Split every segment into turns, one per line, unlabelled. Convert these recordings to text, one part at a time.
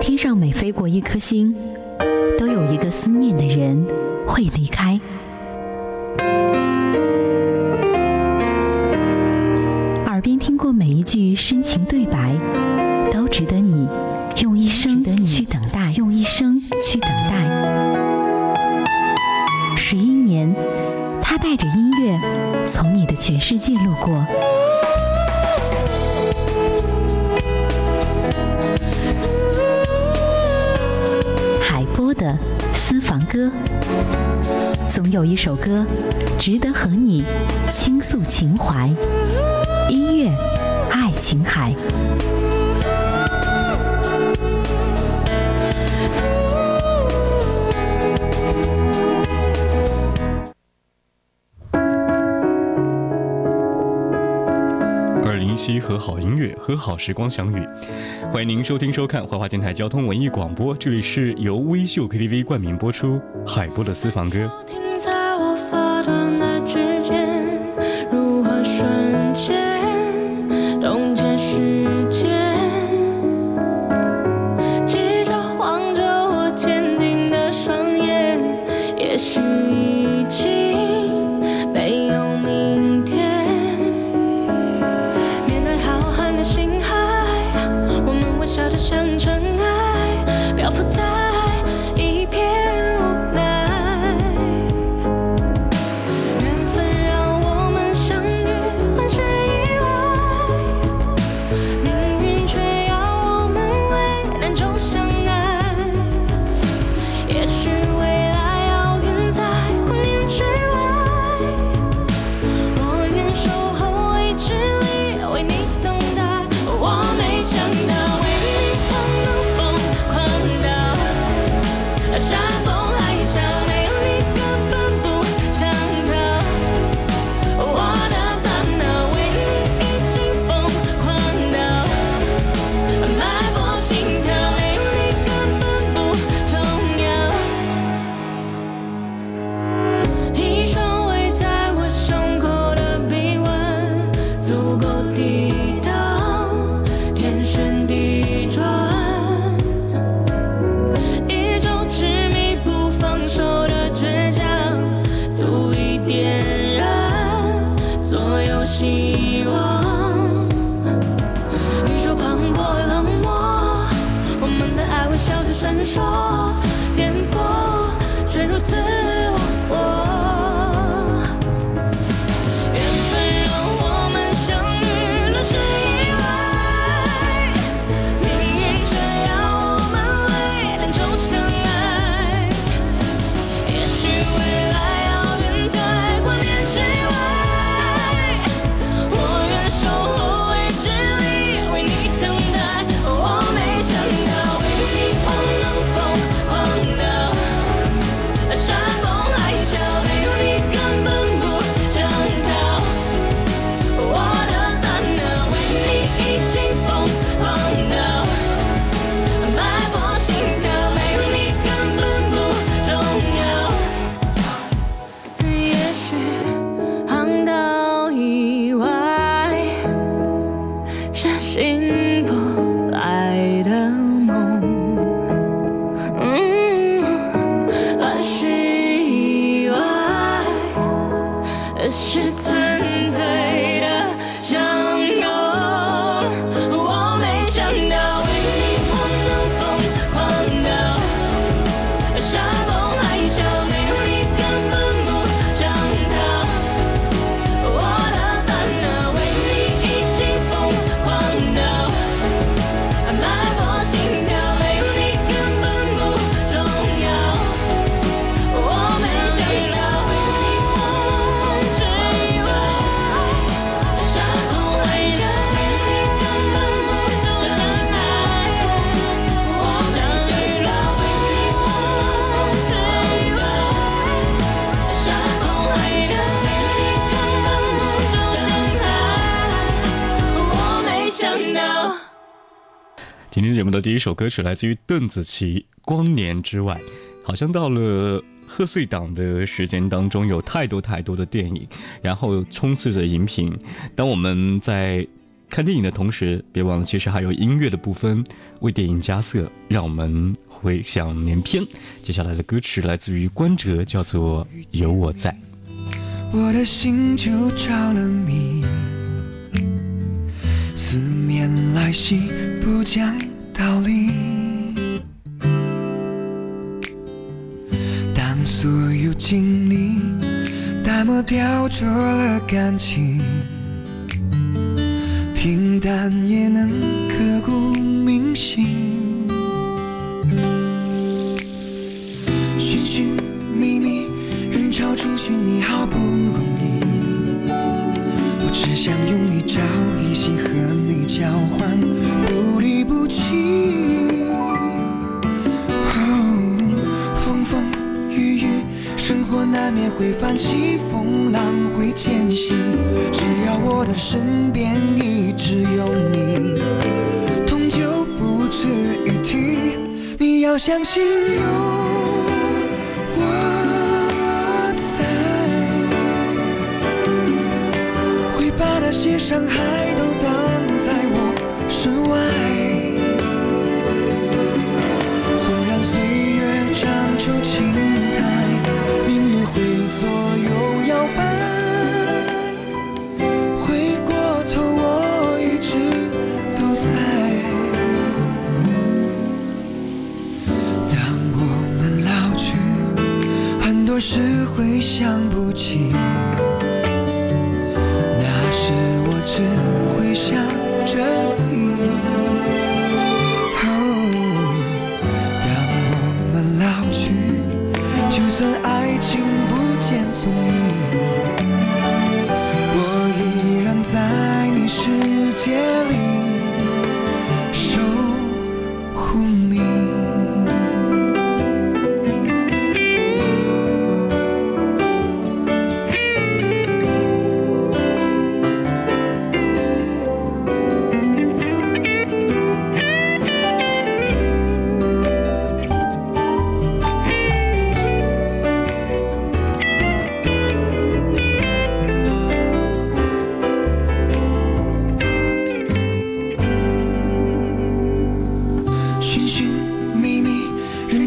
天上每飞过一颗星都有一个思念的人会离开。耳边听过每一句深情对白都值得你用一生去等待用一生去等待。十一年他带着音乐从你的全世界路过。的私房歌。总有一首歌值得和你倾诉情怀。音乐爱琴海。
七和好音乐和好时光相遇，欢迎您收听收看怀化电台交通文艺广播，这里是由微秀 KTV 冠名播出海波的私房歌。说。节目的第一首歌曲来自于邓紫棋光年之外好像到了贺岁档的时间当中有太多太多的电影然后充斥着荧屏当我们在
看电影的同时别忘了其实还有音乐的部分为电影加色让我们回想连篇接下来的歌曲来自于关喆叫做有我在
我的心就着了迷。思念来袭不讲道理。当所有经历淡漠雕琢了感情，平淡也能刻骨铭心。寻寻觅觅，人潮中寻你好不容易，我只想用一朝一夕和你交换，风雨，生活难免会泛起风浪，会艰辛。只要我的身边一直有你，痛就不值一提。你要相信有我在，会把那些伤害都挡在我身外。在你世界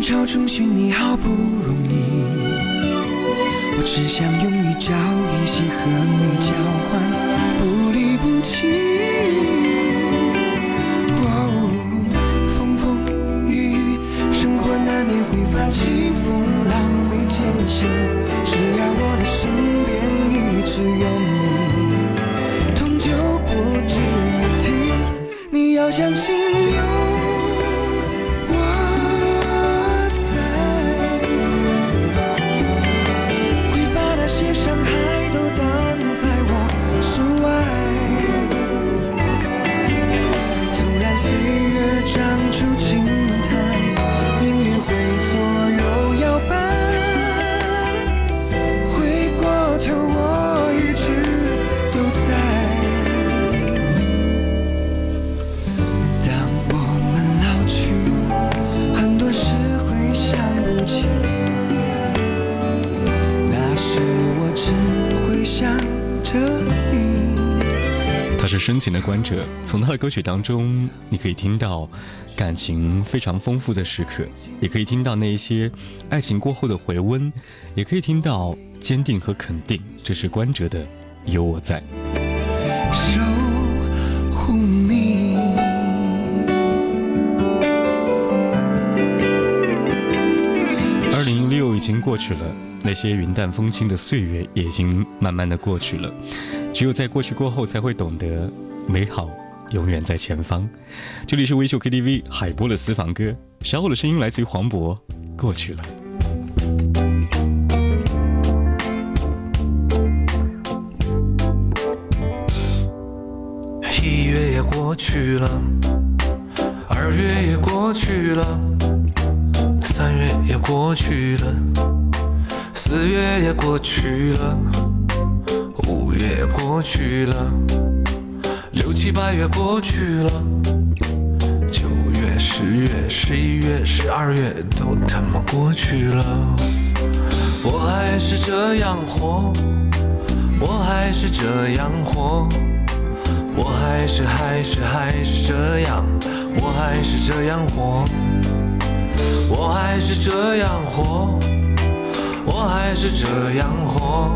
潮中寻你好不容易，我只想用一朝一夕和你交换，不离不弃。哦，风风雨雨，生活难免会泛起风浪，会艰辛。只要我的身边一直有你，痛就不值一提。你要相信
情的关喆，从他的歌曲当中，你可以听到感情非常丰富的时刻，也可以听到那一些爱情过后的回温，也可以听到坚定和肯定。这是关喆的《有我在》。
守护你。
二零一六已经过去了，那些云淡风轻的岁月也已经慢慢的过去了。只有在过去过后，才会懂得美好永远在前方。这里是微秀 KTV 海波的私房歌，小我的声音来自于黄渤，过去了。
一月也过去了，二月也过去了，三月也过去了，四月也过去了，五月过去了，六七八月过去了，九月、十月、十一月、十二月都他妈过去了，我还是这样活，我还是这样活。
我还是还是还是这样，我还是这样活，我还是这样活，我还是这样活，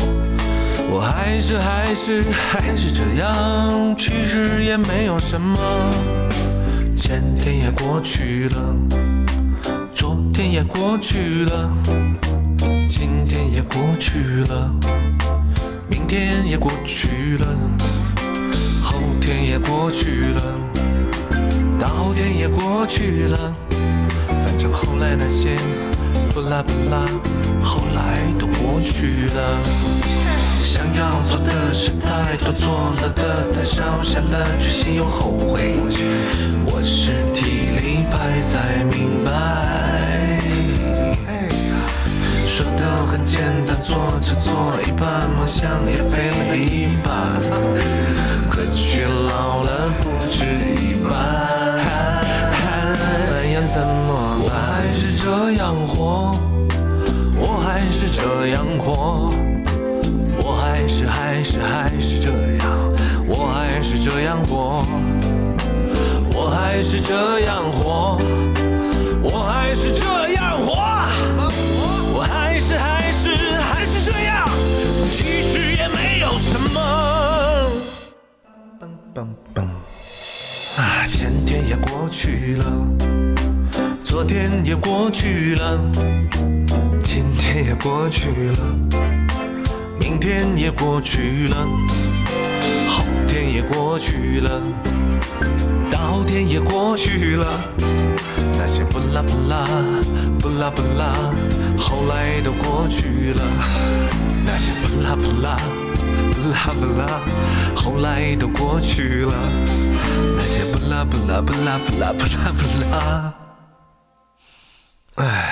我还是还是还是这样，其实也没有什么。前天也过去了，昨天也过去了，今天也过去了，明天也过去了。后天也过去了，大后天也过去了，反正后来那些不拉不拉，后来都过去了。想要做的事太多，做了的太少，下了决心又后悔。我是体力派才明白。说的很简单，做着做一半，梦想也飞了一半，可却老了不止一半。那要怎么办？我还是这样活，我还是这样活，我还是还是还是这样，我还是这样活，我还是这样活，我还是这样活。我还是还是还是这样，其实也没有什么。嘣嘣嘣！啊，前天也过去了，昨天也过去了，今天也过去了，天也过去了，后天也过去了，到天也过去了。那些不拉不拉不拉不拉，后来都过去了。那些不拉不拉不拉不拉，后来都过去了。那些不拉不拉不拉不拉不拉不拉，
哎。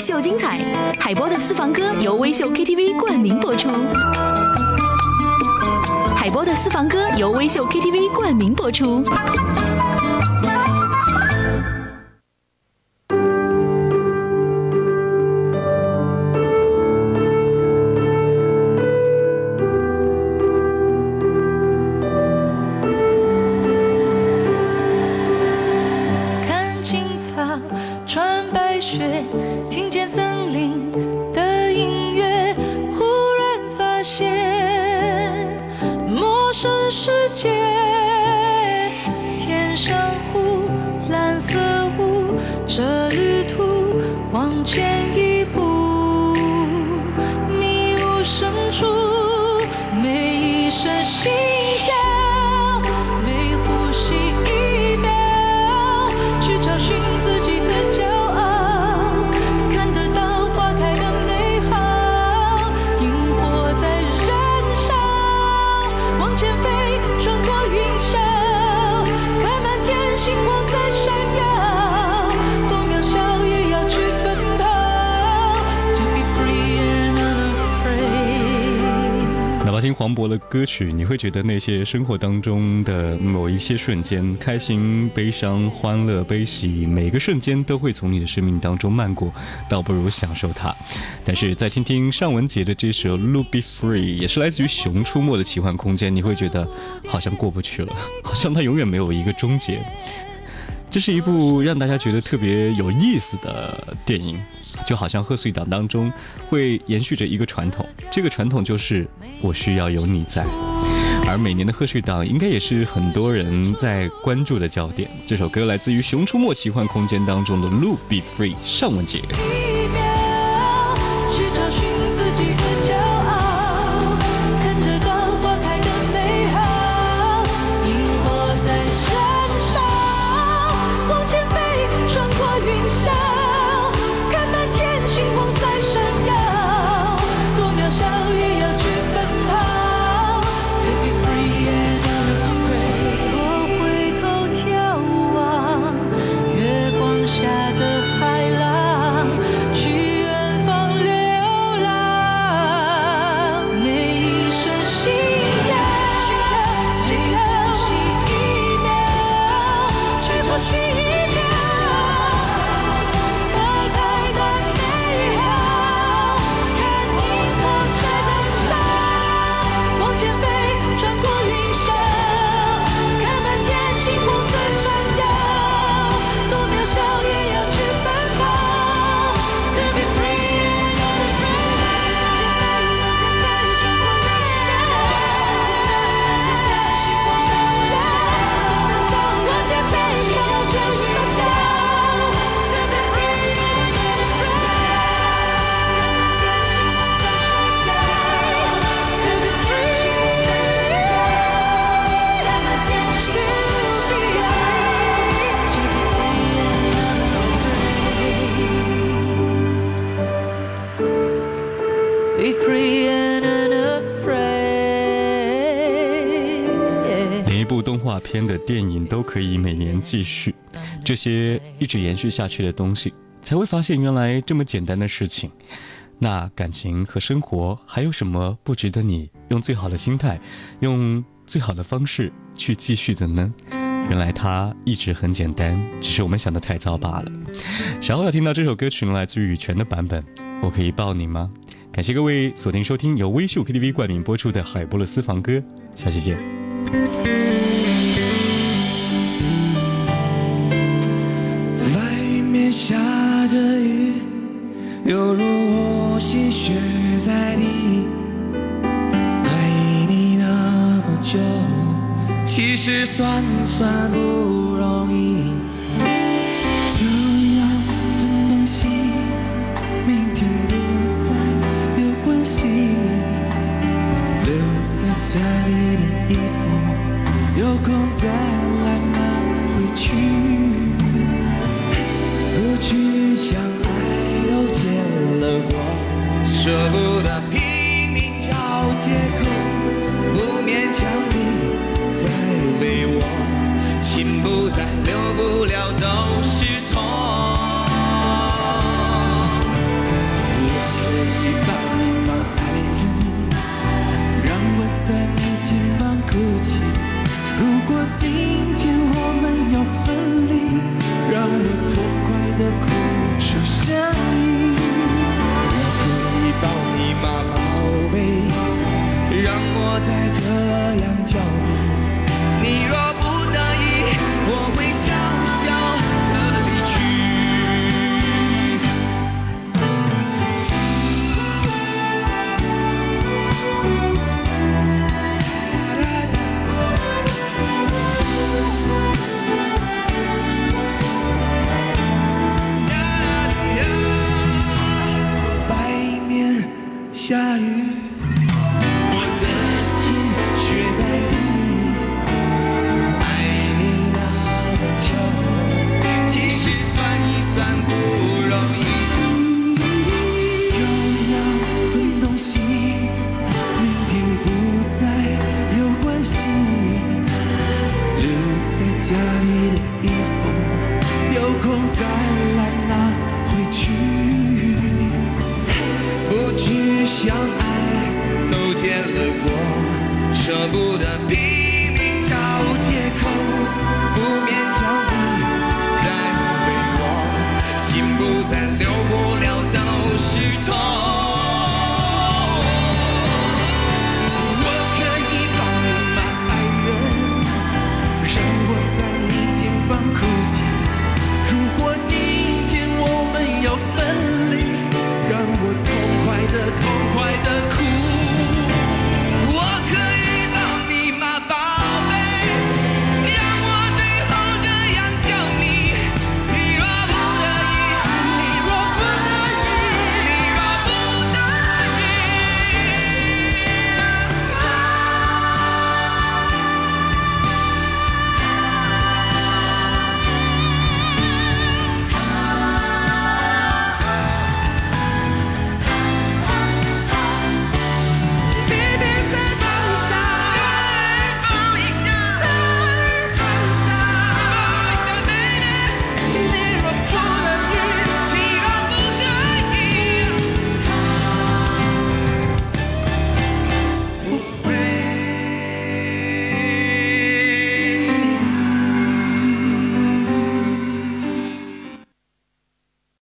秀精彩，海波的私房歌由微秀 KTV 冠名播出。海波的私房歌由微秀 KTV 冠名播出。
身心。
黄渤的歌曲，你会觉得那些生活当中的某一些瞬间，开心、悲伤、欢乐、悲喜，每个瞬间都会从你的生命当中漫过，倒不如享受它。但是再听听尚雯婕的这首《路 Be Free》，也是来自于《熊出没》的奇幻空间，你会觉得好像过不去了，好像它永远没有一个终结。这是一部让大家觉得特别有意思的电影，就好像贺岁档当中会延续着一个传统，这个传统就是我需要有你在。而每年的贺岁档应该也是很多人在关注的焦点。这首歌来自于《熊出没奇幻空间》当中的《路 Be Free》，尚雯婕。动画片的电影都可以每年继续，这些一直延续下去的东西，才会发现原来这么简单的事情。那感情和生活还有什么不值得你用最好的心态，用最好的方式去继续的呢？原来它一直很简单，只是我们想的太糟罢了。稍后要听到这首歌曲，来自于羽泉的版本，我可以抱你吗？感谢各位锁定收听由微秀 KTV 冠名播出的海波的私房歌，下期见。
犹如我心血在滴。爱你那么久，其实算算不容易。就要分东西，明天不再有关系。留在家里的衣服，有空再来拿回去。不去想，舍不得拼命找借口，不勉强你再为我，心不在，留不了。